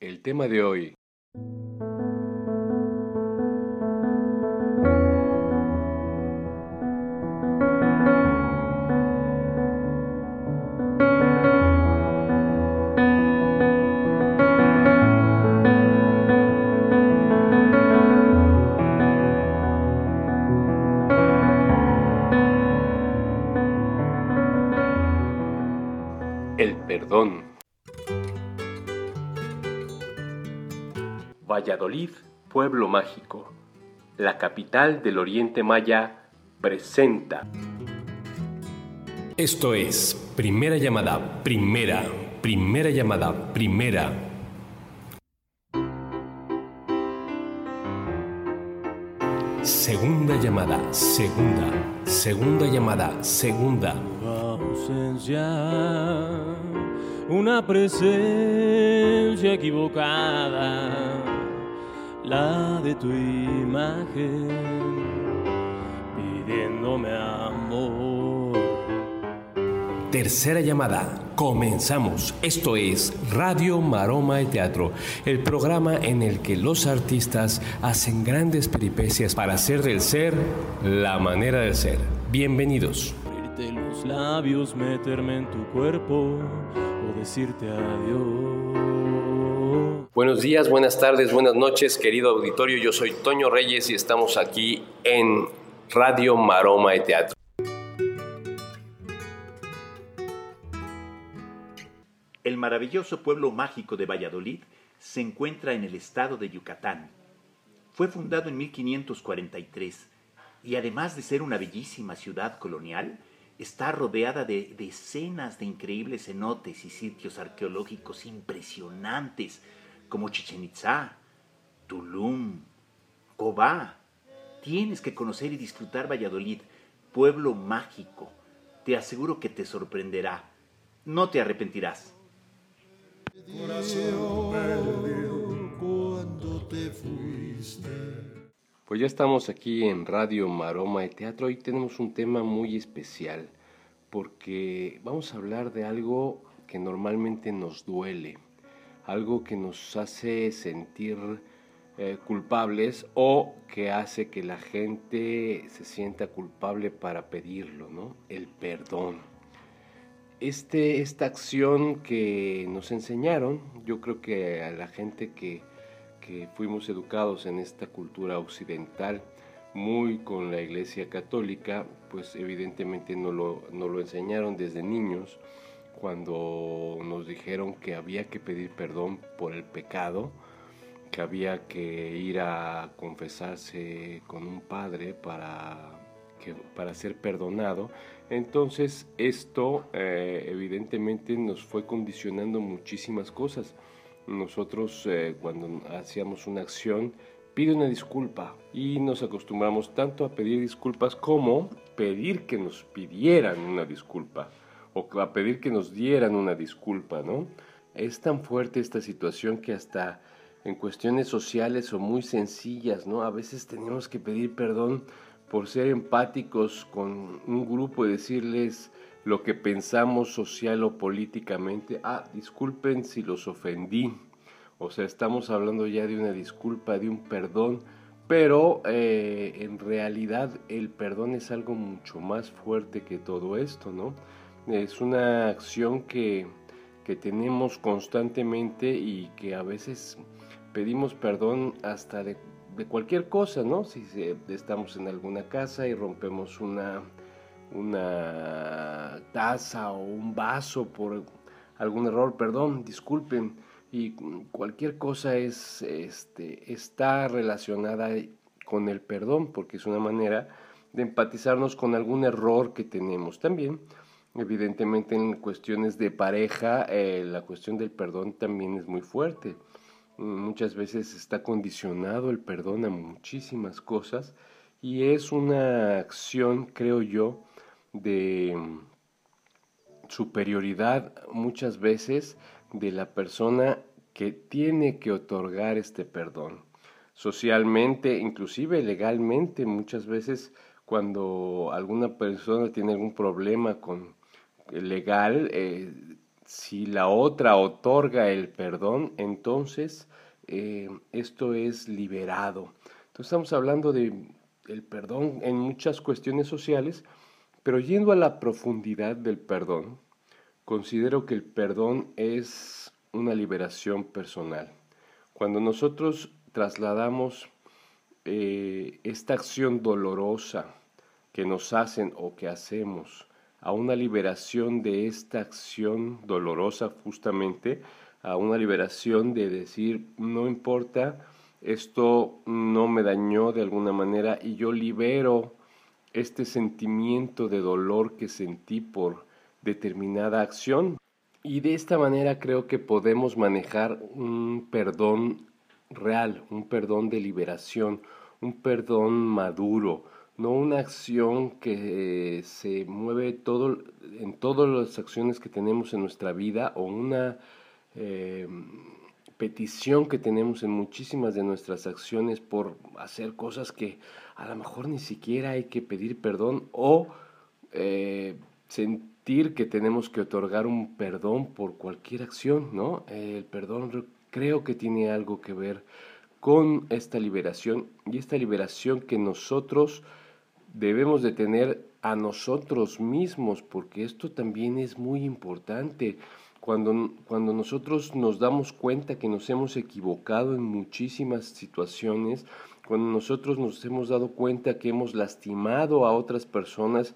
El tema de hoy. El perdón. Valladolid, pueblo mágico, la capital del Oriente Maya, presenta. Esto es primera llamada, primera, primera llamada, primera. Segunda llamada, segunda, segunda llamada, segunda. ausencia, una presencia equivocada, la de tu imagen, pidiéndome amor. Tercera llamada. Comenzamos. Esto es Radio Maroma de Teatro, el programa en el que los artistas hacen grandes peripecias para hacer del ser la manera de ser. Bienvenidos. Abrirte los labios, meterme en tu cuerpo o decirte adiós. Buenos días, buenas tardes, buenas noches, querido auditorio. Yo soy Toño Reyes y estamos aquí en Radio Maroma de Teatro. El maravilloso pueblo mágico de Valladolid se encuentra en el estado de Yucatán. Fue fundado en 1543 y además de ser una bellísima ciudad colonial, está rodeada de decenas de increíbles cenotes y sitios arqueológicos impresionantes como Chichen Itzá, Tulum, Cobá. Tienes que conocer y disfrutar Valladolid, pueblo mágico. Te aseguro que te sorprenderá. No te arrepentirás. Pues ya estamos aquí en Radio Maroma de Teatro y tenemos un tema muy especial porque vamos a hablar de algo que normalmente nos duele, algo que nos hace sentir eh, culpables o que hace que la gente se sienta culpable para pedirlo, ¿no? El perdón. Este, esta acción que nos enseñaron, yo creo que a la gente que, que fuimos educados en esta cultura occidental, muy con la Iglesia Católica, pues evidentemente no lo, nos lo enseñaron desde niños, cuando nos dijeron que había que pedir perdón por el pecado, que había que ir a confesarse con un padre para, que, para ser perdonado. Entonces esto eh, evidentemente nos fue condicionando muchísimas cosas. Nosotros eh, cuando hacíamos una acción pide una disculpa y nos acostumbramos tanto a pedir disculpas como pedir que nos pidieran una disculpa o a pedir que nos dieran una disculpa, ¿no? Es tan fuerte esta situación que hasta en cuestiones sociales o muy sencillas, ¿no? A veces tenemos que pedir perdón por ser empáticos con un grupo y decirles lo que pensamos social o políticamente. Ah, disculpen si los ofendí. O sea, estamos hablando ya de una disculpa, de un perdón, pero eh, en realidad el perdón es algo mucho más fuerte que todo esto, ¿no? Es una acción que, que tenemos constantemente y que a veces pedimos perdón hasta de, de cualquier cosa, ¿no? Si estamos en alguna casa y rompemos una, una taza o un vaso por algún error, perdón, disculpen. Y cualquier cosa es, este, está relacionada con el perdón, porque es una manera de empatizarnos con algún error que tenemos. También, evidentemente, en cuestiones de pareja, eh, la cuestión del perdón también es muy fuerte. Muchas veces está condicionado el perdón a muchísimas cosas y es una acción, creo yo, de superioridad muchas veces de la persona que tiene que otorgar este perdón. Socialmente, inclusive legalmente, muchas veces cuando alguna persona tiene algún problema con legal, eh, si la otra otorga el perdón, entonces eh, esto es liberado. Entonces estamos hablando de el perdón en muchas cuestiones sociales, pero yendo a la profundidad del perdón, considero que el perdón es una liberación personal. Cuando nosotros trasladamos eh, esta acción dolorosa que nos hacen o que hacemos a una liberación de esta acción dolorosa justamente, a una liberación de decir, no importa, esto no me dañó de alguna manera y yo libero este sentimiento de dolor que sentí por determinada acción. Y de esta manera creo que podemos manejar un perdón real, un perdón de liberación, un perdón maduro, no una acción que se mueve todo, en todas las acciones que tenemos en nuestra vida o una eh, petición que tenemos en muchísimas de nuestras acciones por hacer cosas que a lo mejor ni siquiera hay que pedir perdón o eh, sentir que tenemos que otorgar un perdón por cualquier acción, ¿no? el perdón creo que tiene algo que ver con esta liberación y esta liberación que nosotros debemos de tener a nosotros mismos, porque esto también es muy importante. Cuando, cuando nosotros nos damos cuenta que nos hemos equivocado en muchísimas situaciones, cuando nosotros nos hemos dado cuenta que hemos lastimado a otras personas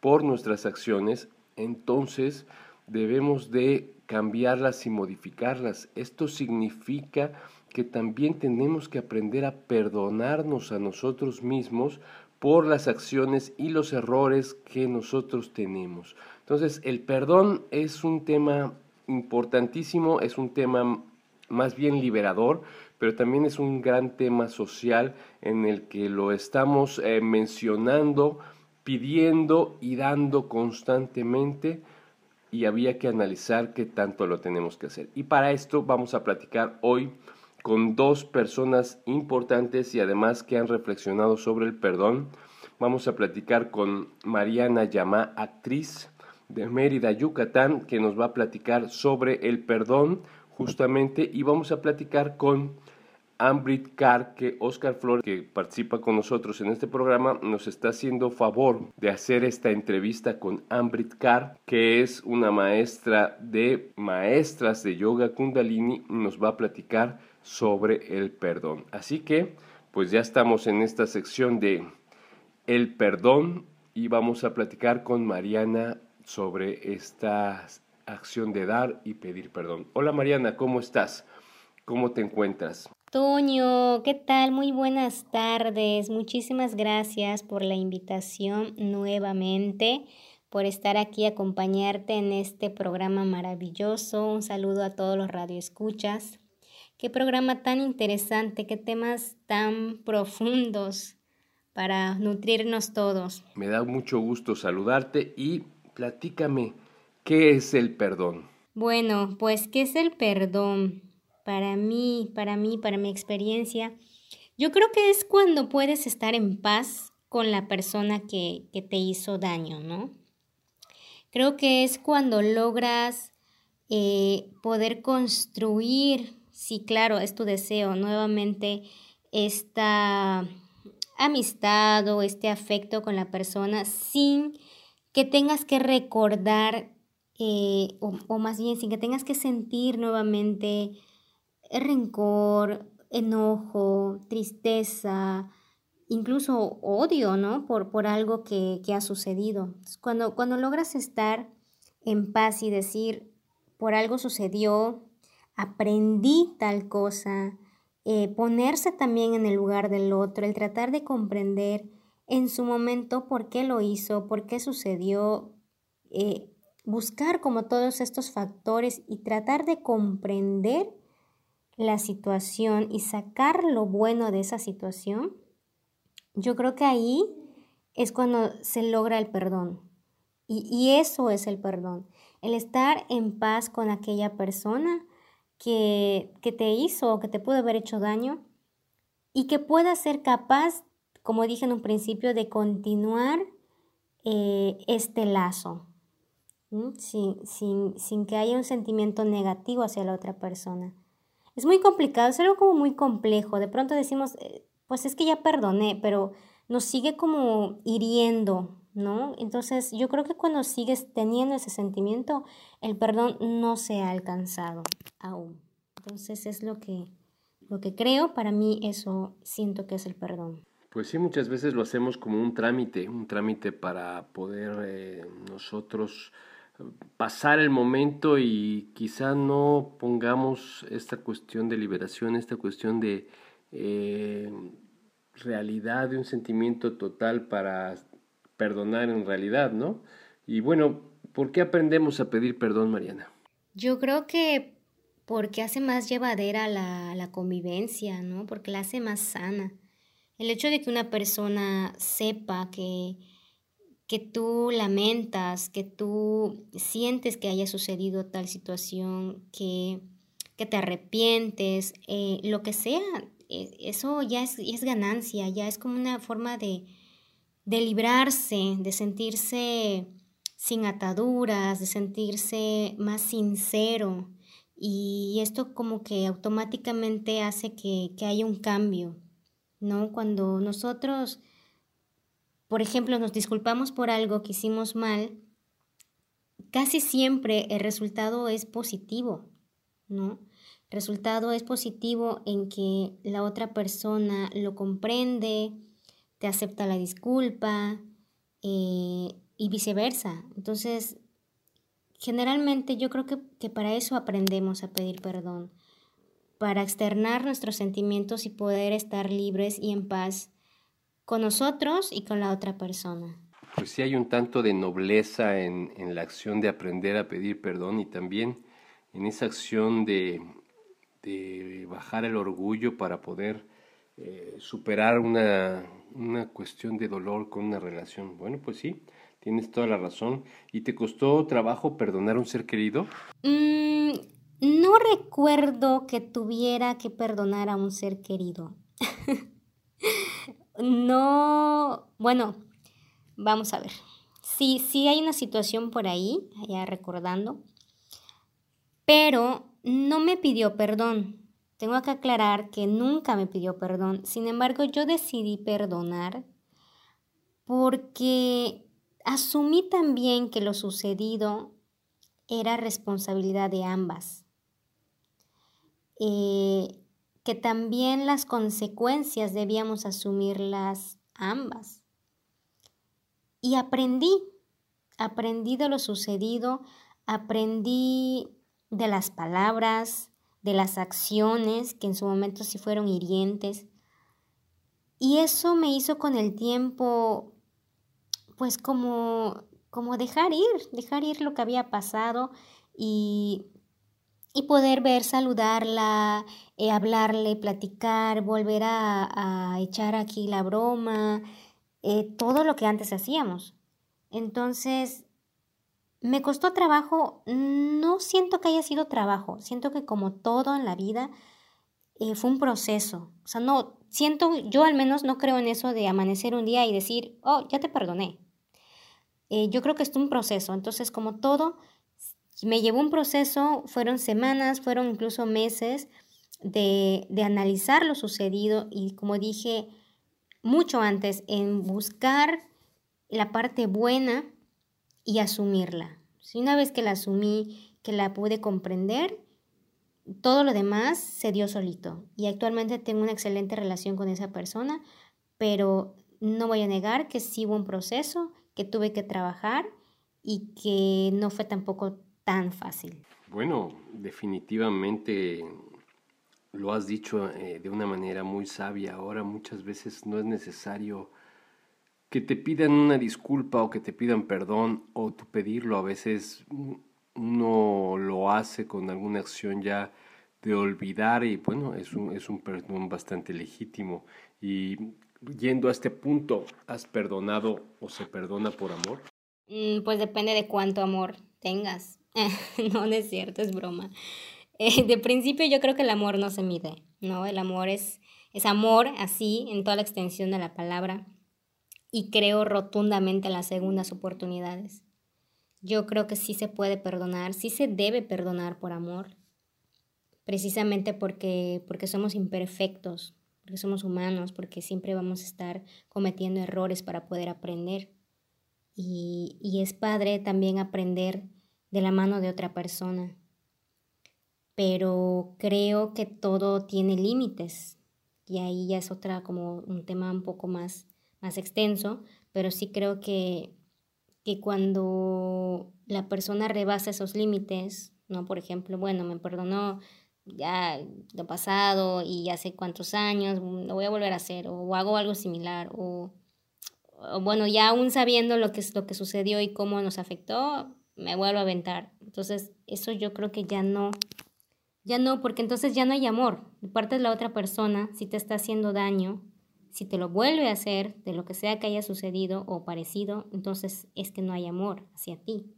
por nuestras acciones, entonces debemos de cambiarlas y modificarlas. Esto significa que también tenemos que aprender a perdonarnos a nosotros mismos por las acciones y los errores que nosotros tenemos. Entonces, el perdón es un tema importantísimo, es un tema más bien liberador, pero también es un gran tema social en el que lo estamos eh, mencionando, pidiendo y dando constantemente y había que analizar qué tanto lo tenemos que hacer. Y para esto vamos a platicar hoy con dos personas importantes y además que han reflexionado sobre el perdón. Vamos a platicar con Mariana Yamá, actriz de Mérida, Yucatán, que nos va a platicar sobre el perdón justamente y vamos a platicar con Ambrit Carr, que Oscar Flores, que participa con nosotros en este programa, nos está haciendo favor de hacer esta entrevista con Ambrit Carr, que es una maestra de maestras de yoga kundalini, nos va a platicar sobre el perdón. Así que, pues ya estamos en esta sección de el perdón y vamos a platicar con Mariana sobre esta acción de dar y pedir perdón. Hola Mariana, ¿cómo estás? ¿Cómo te encuentras? Toño, ¿qué tal? Muy buenas tardes. Muchísimas gracias por la invitación nuevamente, por estar aquí acompañarte en este programa maravilloso. Un saludo a todos los radioescuchas. Qué programa tan interesante, qué temas tan profundos para nutrirnos todos. Me da mucho gusto saludarte y platícame, ¿qué es el perdón? Bueno, pues, ¿qué es el perdón? Para mí, para mí, para mi experiencia, yo creo que es cuando puedes estar en paz con la persona que, que te hizo daño, ¿no? Creo que es cuando logras eh, poder construir sí, claro, es tu deseo, nuevamente esta amistad o este afecto con la persona sin que tengas que recordar eh, o, más bien sin que tengas que sentir nuevamente rencor, enojo, tristeza, incluso odio, ¿no? Por, por algo que, que, ha sucedido. Cuando, cuando logras estar en paz y decir, por algo sucedió, aprendí tal cosa, eh, ponerse también en el lugar del otro, el tratar de comprender en su momento por qué lo hizo, por qué sucedió, eh, buscar como todos estos factores y tratar de comprender la situación y sacar lo bueno de esa situación, yo creo que ahí es cuando se logra el perdón. Y, y eso es el perdón, el estar en paz con aquella persona, que, te hizo o que te pudo haber hecho daño y que pueda ser capaz, como dije en un principio, de continuar eh, este lazo. sin, sin, sin que haya un sentimiento negativo hacia la otra persona. Es muy complicado, es algo como muy complejo. De pronto decimos, eh, pues es que ya perdoné, pero nos sigue como hiriendo, ¿no? Entonces yo creo que cuando sigues teniendo ese sentimiento, el perdón no se ha alcanzado aún. Entonces es lo que, lo que creo, para mí eso siento que es el perdón. Pues sí, muchas veces lo hacemos como un trámite, un trámite para poder eh, nosotros pasar el momento y quizá no pongamos esta cuestión de liberación, esta cuestión de eh, realidad, de un sentimiento total para perdonar en realidad, ¿no? Y bueno, ¿por qué aprendemos a pedir perdón, Mariana? Yo creo que porque hace más llevadera la, la convivencia, ¿no? Porque la hace más sana. El hecho de que una persona sepa que, que tú lamentas, que tú sientes que haya sucedido tal situación, que, que te arrepientes, eh, lo que sea, e, eso ya es, es, ganancia, ya es como una forma de, de librarse, de sentirse sin ataduras, de sentirse más sincero. Y esto como que automáticamente hace que, que haya un cambio, ¿no? Cuando nosotros por ejemplo, nos disculpamos por algo que hicimos mal, casi siempre el resultado es positivo, ¿no? El resultado es positivo en que la otra persona lo comprende, te acepta la disculpa eh, y viceversa. Entonces, generalmente yo creo que, que para eso aprendemos a pedir perdón, para externar nuestros sentimientos y poder estar libres y en paz con nosotros y con la otra persona. Pues sí hay un tanto de nobleza en, en la acción de aprender a pedir perdón y también en esa acción de, de bajar el orgullo para poder eh, superar una, una, cuestión de dolor con una relación. Bueno, pues sí, tienes toda la razón. ¿Y te costó trabajo perdonar a un ser querido? Mm, no recuerdo que tuviera que perdonar a un ser querido. no, bueno, vamos a ver. Sí, sí hay una situación por ahí, allá recordando, pero no me pidió perdón. Tengo que aclarar que nunca me pidió perdón. Sin embargo, yo decidí perdonar porque asumí también que lo sucedido era responsabilidad de ambas. Eh, que también las consecuencias debíamos asumirlas ambas. Y aprendí, aprendí de lo sucedido, aprendí de las palabras, de las acciones que en su momento sí fueron hirientes. Y eso me hizo con el tiempo, pues como, como dejar ir, dejar ir lo que había pasado y y poder ver, saludarla, eh, hablarle, platicar, volver a, echar aquí la broma, eh, todo lo que antes hacíamos. Entonces, me costó trabajo, no siento que haya sido trabajo, siento que como todo en la vida, eh, fue un proceso. O sea, no, siento, yo al menos no creo en eso de amanecer un día y decir, oh, ya te perdoné. yo creo que es un proceso. Entonces, como todo, me llevó un proceso, fueron semanas, fueron incluso meses de, de analizar lo sucedido y como dije mucho antes, en buscar la parte buena y asumirla. Si una vez que la asumí, que la pude comprender, todo lo demás se dio solito. Y actualmente tengo una excelente relación con esa persona, pero no voy a negar que sí hubo un proceso, que tuve que trabajar y que no fue tampoco tan fácil. Bueno, definitivamente lo has dicho eh, de una manera muy sabia. Ahora muchas veces no es necesario que te pidan una disculpa o que te pidan perdón o tú pedirlo. A veces uno lo hace con alguna acción ya de olvidar y bueno, es un, es un perdón bastante legítimo. Y yendo a este punto, ¿has perdonado o se perdona por amor? Mm, pues depende de cuánto amor tengas. no, no es cierto, es broma. Eh, de principio yo creo que el amor no se mide, ¿no? El amor es, es amor así, en toda la extensión de la palabra. Y creo rotundamente en las segundas oportunidades. yo creo que sí se puede perdonar, sí se debe perdonar por amor, precisamente porque, porque somos imperfectos, porque somos humanos, porque siempre vamos a estar cometiendo errores para poder aprender. Y, y es padre también aprender de la mano de otra persona. Pero creo que todo tiene límites. Y ahí ya es otra como un tema un poco más, más extenso, pero sí creo que que cuando la persona rebasa esos límites, ¿no? Por ejemplo, bueno, me perdonó ya lo pasado y hace cuántos años, mm, lo voy a volver a hacer, o hago algo similar, o, bueno, ya aún sabiendo lo que, lo que sucedió y cómo nos afectó, me vuelvo a aventar. Entonces, eso yo creo que ya no, ya no, porque entonces ya no hay amor. De parte de la otra persona, si te está haciendo daño, si te lo vuelve a hacer de lo que sea que haya sucedido o parecido, entonces es que no hay amor hacia ti.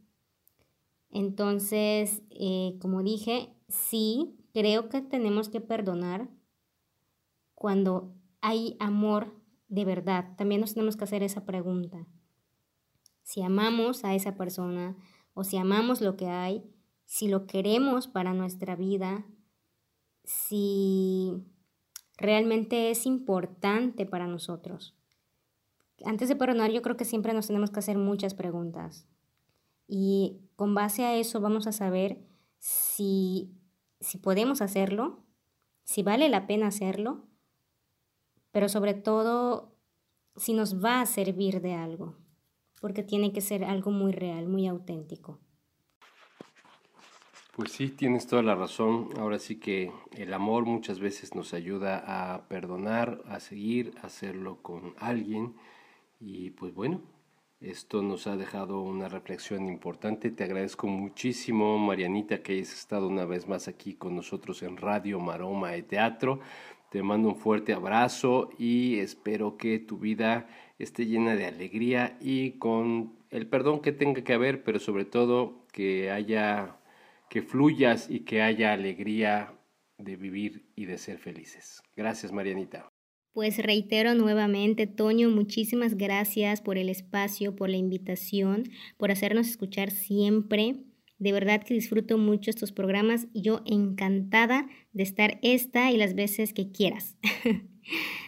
Entonces, eh, como dije, sí, creo que tenemos que perdonar cuando hay amor de verdad. También nos tenemos que hacer esa pregunta. Si amamos a esa persona o si amamos lo que hay, si lo queremos para nuestra vida, si realmente es importante para nosotros. Antes de perdonar, yo creo que siempre nos tenemos que hacer muchas preguntas. Y con base a eso vamos a saber si, si podemos hacerlo, si vale la pena hacerlo, pero sobre todo si nos va a servir de algo, porque tiene que ser algo muy real, muy auténtico. Pues sí, tienes toda la razón. Ahora sí que el amor muchas veces nos ayuda a perdonar, a seguir, a hacerlo con alguien. Y pues bueno, esto nos ha dejado una reflexión importante. Te agradezco muchísimo, Marianita, que hayas estado una vez más aquí con nosotros en Radio Maroma de Teatro. Te mando un fuerte abrazo y espero que tu vida esté llena de alegría y con el perdón que tenga que haber, pero sobre todo que haya que fluyas y que haya alegría de vivir y de ser felices. Gracias, Marianita. Pues reitero nuevamente, Toño, muchísimas gracias por el espacio, por la invitación, por hacernos escuchar siempre. De verdad que disfruto mucho estos programas yo encantada de estar esta y las veces que quieras.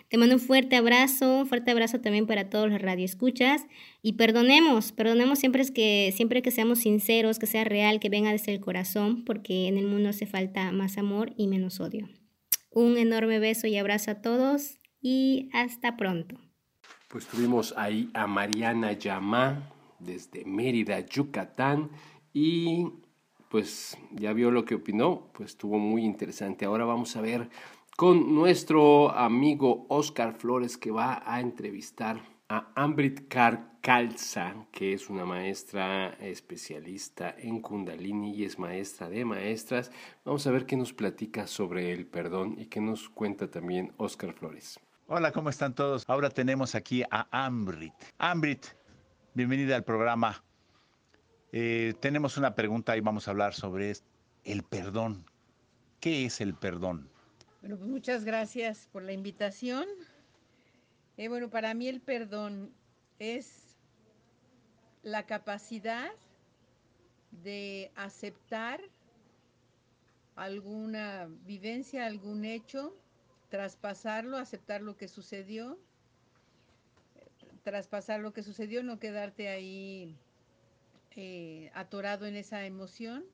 Te mando un fuerte abrazo, un fuerte abrazo también para todos los radioescuchas y perdonemos, perdonemos siempre que siempre que seamos sinceros, que sea real, que venga desde el corazón, porque en el mundo hace falta más amor y menos odio. Un enorme beso y abrazo a todos y hasta pronto. Pues tuvimos ahí a Mariana Yamá desde Mérida, Yucatán y pues ya vio lo que opinó, pues estuvo muy interesante. Ahora vamos a ver con nuestro amigo Oscar Flores que va a entrevistar a Ambrit Carcalza, que es una maestra especialista en Kundalini y es maestra de maestras. Vamos a ver qué nos platica sobre el perdón y qué nos cuenta también Oscar Flores. Hola, ¿cómo están todos? Ahora tenemos aquí a Ambrit. Ambrit, bienvenida al programa. Eh, tenemos una pregunta y vamos a hablar sobre el perdón. ¿Qué es el perdón? Bueno, pues muchas gracias por la invitación. Eh, bueno, para mí el perdón es la capacidad de aceptar alguna vivencia, algún hecho, traspasarlo, aceptar lo que sucedió, traspasar lo que sucedió, no quedarte ahí eh, atorado en esa emoción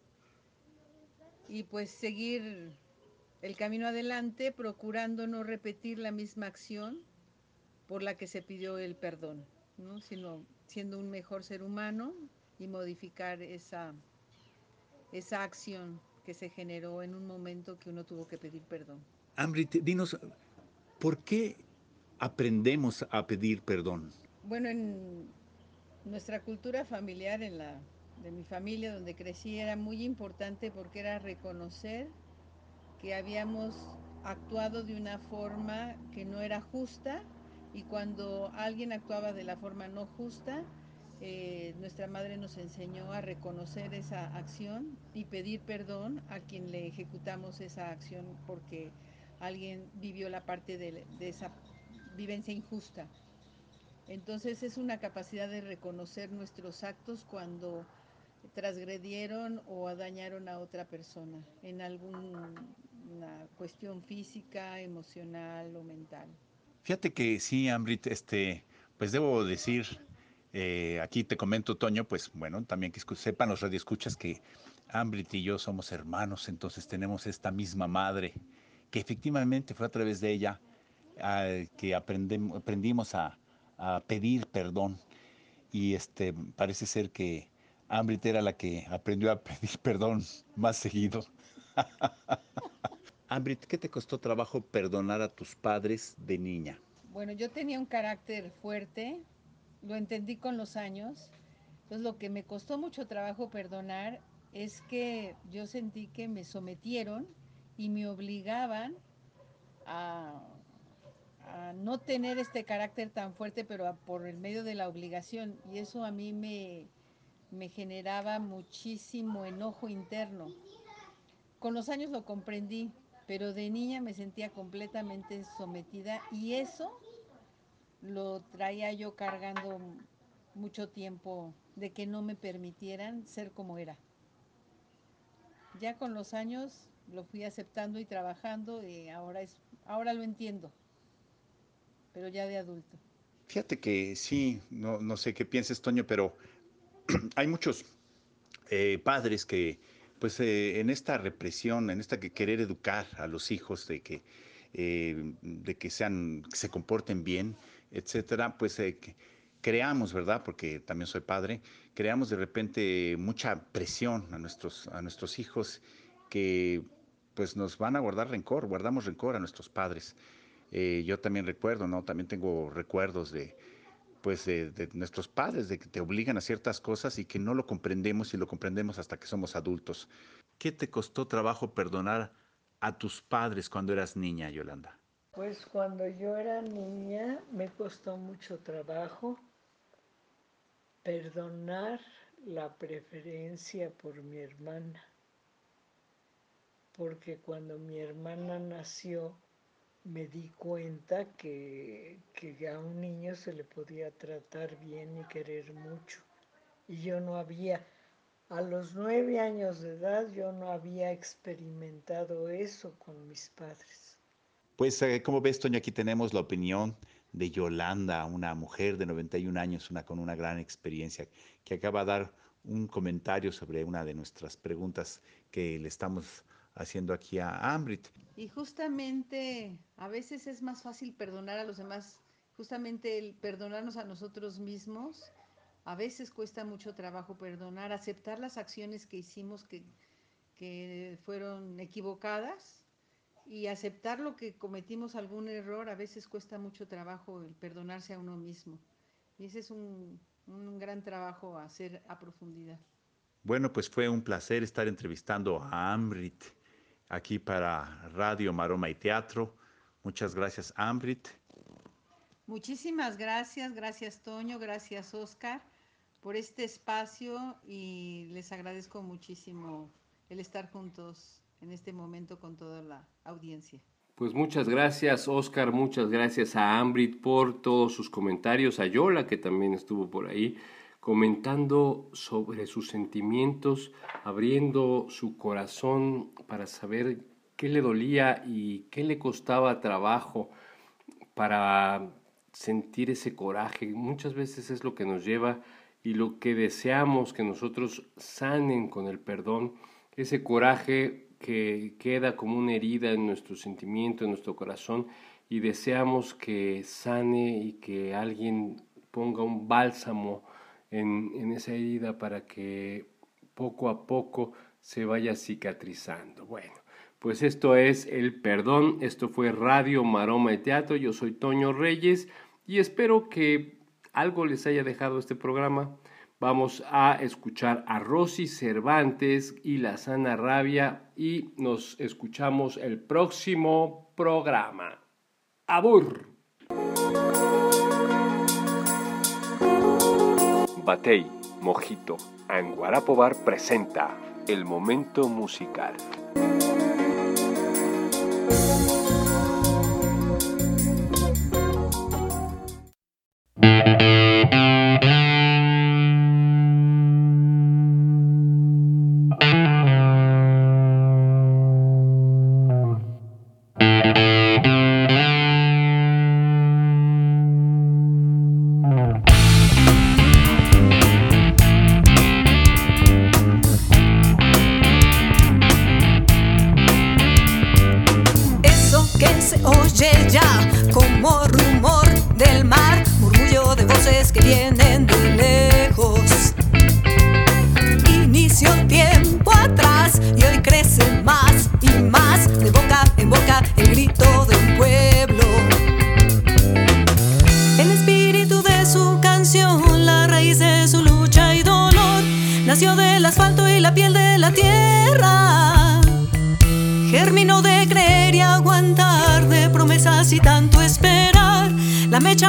y pues seguir el camino adelante procurando no repetir la misma acción por la que se pidió el perdón, ¿no? sino siendo un mejor ser humano y modificar esa, esa acción que se generó en un momento que uno tuvo que pedir perdón. Ambrit, dinos, ¿por qué aprendemos a pedir perdón? Bueno, en nuestra cultura familiar, en la de mi familia donde crecí, era muy importante porque era reconocer que habíamos actuado de una forma que no era justa y cuando alguien actuaba de la forma no justa, eh, nuestra madre nos enseñó a reconocer esa acción y pedir perdón a quien le ejecutamos esa acción porque alguien vivió la parte de, de esa vivencia injusta. Entonces es una capacidad de reconocer nuestros actos cuando transgredieron o dañaron a otra persona en alguna cuestión física, emocional o mental. Fíjate que sí, Ambrit, este, pues debo decir, eh, aquí te comento, Toño, pues bueno, también que sepan los radioescuchas que Ambrit y yo somos hermanos, entonces tenemos esta misma madre, que efectivamente fue a través de ella que aprendimos a, a, pedir perdón. Y este, parece ser que Ambrit era la que aprendió a pedir perdón más seguido. Ambrit, ¿qué te costó trabajo perdonar a tus padres de niña? Bueno, yo tenía un carácter fuerte, lo entendí con los años. Entonces, lo que me costó mucho trabajo perdonar es que yo sentí que me sometieron y me obligaban a, no tener este carácter tan fuerte, pero por el medio de la obligación. Y eso a mí me, me generaba muchísimo enojo interno. Con los años lo comprendí, pero de niña me sentía completamente sometida y eso lo traía yo cargando mucho tiempo de que no me permitieran ser como era. Ya con los años lo fui aceptando y trabajando y ahora es ahora lo entiendo. Pero ya de adulto. Fíjate que sí, no, no sé qué pienses, Toño, pero hay muchos eh, padres que pues eh, en esta represión, en esta que querer educar a los hijos de que, eh, de que sean, se comporten bien, etcétera, pues eh, creamos, ¿verdad? Porque también soy padre, creamos de repente mucha presión a nuestros, a nuestros hijos que pues nos van a guardar rencor, guardamos rencor a nuestros padres. yo también recuerdo, ¿no? También tengo recuerdos de, pues de, nuestros padres, de que te obligan a ciertas cosas y que no lo comprendemos y lo comprendemos hasta que somos adultos. ¿Qué te costó trabajo perdonar a tus padres cuando eras niña, Yolanda? Pues cuando yo era niña me costó mucho trabajo perdonar la preferencia por mi hermana, porque cuando mi hermana nació, me di cuenta que, que a un niño se le podía tratar bien y querer mucho. Y yo no había, a los nueve años de edad, yo no había experimentado eso con mis padres. Pues, eh, como ves, Toño, aquí tenemos la opinión de Yolanda, una mujer de 91 años, una con una gran experiencia, que acaba de dar un comentario sobre una de nuestras preguntas que le estamos haciendo aquí a Ambrit. Y justamente a veces es más fácil perdonar a los demás, justamente el perdonarnos a nosotros mismos, a veces cuesta mucho trabajo perdonar, aceptar las acciones que hicimos que, que fueron equivocadas y aceptar lo que cometimos algún error, a veces cuesta mucho trabajo el perdonarse a uno mismo. Y ese es un, un gran trabajo a hacer a profundidad. Bueno, pues fue un placer estar entrevistando a Ambrit aquí para Radio Maroma y Teatro. Muchas gracias, Ambrit. Muchísimas gracias, gracias Toño, gracias Oscar por este espacio y les agradezco muchísimo el estar juntos en este momento con toda la audiencia. Pues muchas gracias Oscar, muchas gracias a Ambrit por todos sus comentarios, a Yola que también estuvo por ahí comentando sobre sus sentimientos, abriendo su corazón para saber qué le dolía y qué le costaba trabajo para sentir ese coraje. Muchas veces es lo que nos lleva y lo que deseamos que nosotros sanen con el perdón, ese coraje que queda como una herida en nuestro sentimiento, en nuestro corazón, y deseamos que sane y que alguien ponga un bálsamo en, esa herida para que poco a poco se vaya cicatrizando. Bueno, pues esto es el perdón, esto fue Radio Maroma y Teatro, yo soy Toño Reyes y espero que algo les haya dejado este programa. Vamos a escuchar a Rosy Cervantes y la Sana Rabia y nos escuchamos el próximo programa. Abur. Batey, Mojito, Anguarapo Bar presenta El Momento Musical.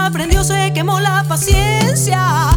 La mecha prendió, se quemó la paciencia.